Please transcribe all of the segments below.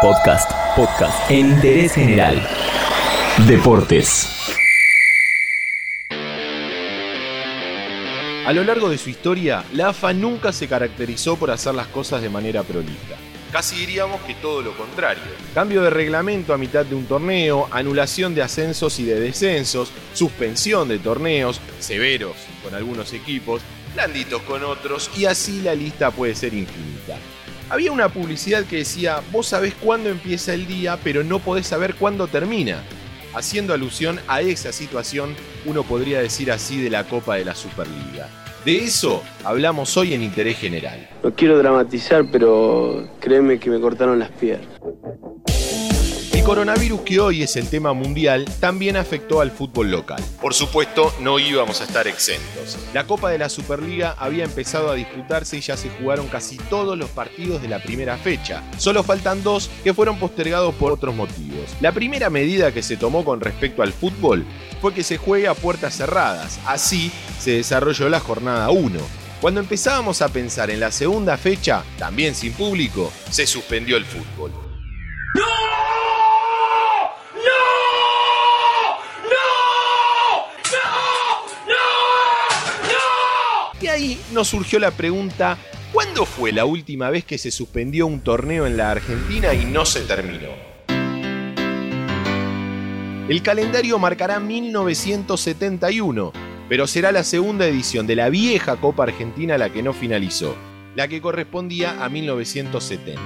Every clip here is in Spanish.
Podcast, podcast en interés general. Deportes. A lo largo de su historia, la AFA nunca se caracterizó por hacer las cosas de manera prolija. Casi diríamos que todo lo contrario. Cambio de reglamento a mitad de un torneo, anulación de ascensos y de descensos, suspensión de torneos, severos con algunos equipos, blanditos con otros, y así la lista puede ser infinita. Había una publicidad que decía, vos sabés cuándo empieza el día, pero no podés saber cuándo termina. Haciendo alusión a esa situación, uno podría decir así de la Copa de la Superliga. De eso hablamos hoy en Interés General. No quiero dramatizar, pero créeme que me cortaron las piernas. El coronavirus que hoy es el tema mundial también afectó al fútbol local. Por supuesto, no íbamos a estar exentos. La Copa de la Superliga había empezado a disputarse y ya se jugaron casi todos los partidos de la primera fecha. Solo faltan dos que fueron postergados por otros motivos. La primera medida que se tomó con respecto al fútbol fue que se juegue a puertas cerradas. Así se desarrolló la jornada 1. Cuando empezábamos a pensar en la segunda fecha, también sin público, se suspendió el fútbol. Ahí nos surgió la pregunta, ¿cuándo fue la última vez que se suspendió un torneo en la Argentina y no se terminó? El calendario marcará 1971, pero será la segunda edición de la vieja Copa Argentina la que no finalizó, la que correspondía a 1970.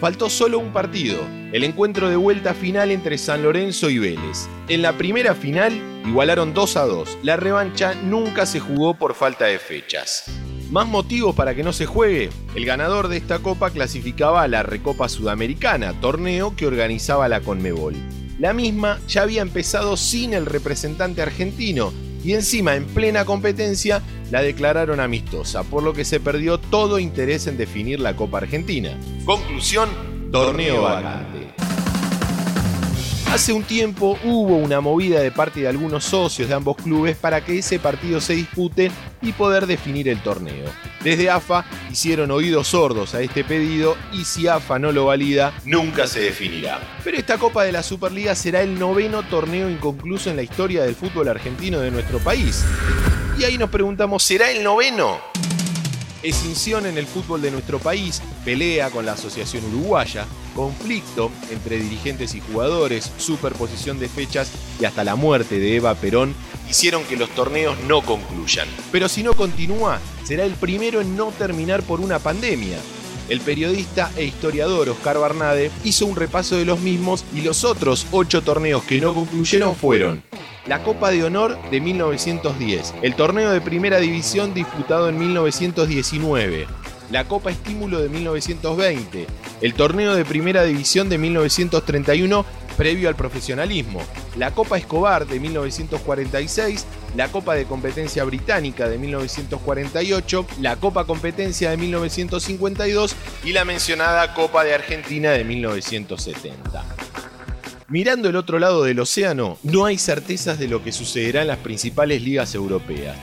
Faltó solo un partido, el encuentro de vuelta final entre San Lorenzo y Vélez. En la primera final igualaron 2 a 2. La revancha nunca se jugó por falta de fechas. Más motivos para que no se juegue. El ganador de esta copa clasificaba a la Recopa Sudamericana, torneo que organizaba la Conmebol. La misma ya había empezado sin el representante argentino y encima en plena competencia la declararon amistosa, por lo que se perdió todo interés en definir la Copa Argentina. Conclusión, torneo vacante. Hace un tiempo hubo una movida de parte de algunos socios de ambos clubes para que ese partido se dispute y poder definir el torneo. Desde AFA hicieron oídos sordos a este pedido y si AFA no lo valida, nunca se definirá. Pero esta Copa de la Superliga será el noveno torneo inconcluso en la historia del fútbol argentino de nuestro país. Y ahí nos preguntamos, ¿será el noveno? Extinción en el fútbol de nuestro país, pelea con la Asociación Uruguaya, conflicto entre dirigentes y jugadores, superposición de fechas y hasta la muerte de Eva Perón hicieron que los torneos no concluyan. Pero si no continúa, será el primero en no terminar por una pandemia. El periodista e historiador Oscar Barnade hizo un repaso de los mismos y los otros ocho torneos que no concluyeron fueron la Copa de Honor de 1910, el torneo de primera división disputado en 1919, la Copa Estímulo de 1920, el torneo de primera división de 1931 previo al profesionalismo, la Copa Escobar de 1946, la Copa de Competencia Británica de 1948, la Copa Competencia de 1952 y la mencionada Copa de Argentina de 1970. Mirando el otro lado del océano, no hay certezas de lo que sucederá en las principales ligas europeas.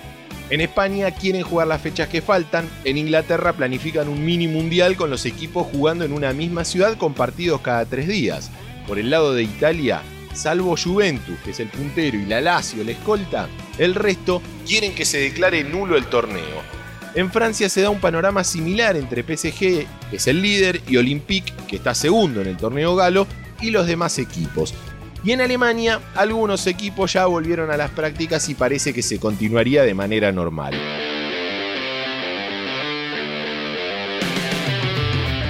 En España quieren jugar las fechas que faltan, en Inglaterra planifican un mini mundial con los equipos jugando en una misma ciudad con partidos cada tres días. Por el lado de Italia, salvo Juventus, que es el puntero, y la Lazio, la escolta, el resto quieren que se declare nulo el torneo. En Francia se da un panorama similar entre PSG, que es el líder, y Olympique, que está segundo en el torneo galo, y los demás equipos. Y en Alemania, algunos equipos ya volvieron a las prácticas y parece que se continuaría de manera normal.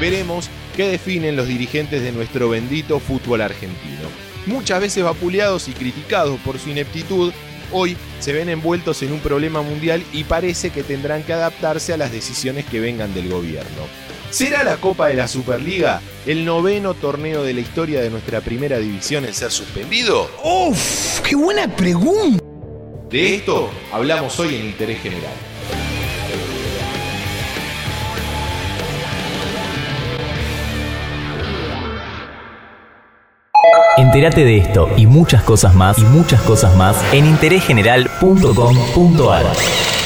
Veremos qué definen los dirigentes de nuestro bendito fútbol argentino. Muchas veces vapuleados y criticados por su ineptitud, hoy se ven envueltos en un problema mundial y parece que tendrán que adaptarse a las decisiones que vengan del gobierno. ¿Será la Copa de la Superliga el noveno torneo de la historia de nuestra primera división en ser suspendido? ¡Uf! ¡Qué buena pregunta! De esto hablamos hoy en Interés General. Entérate de esto y muchas cosas más y muchas cosas más en interésgeneral.com.ar.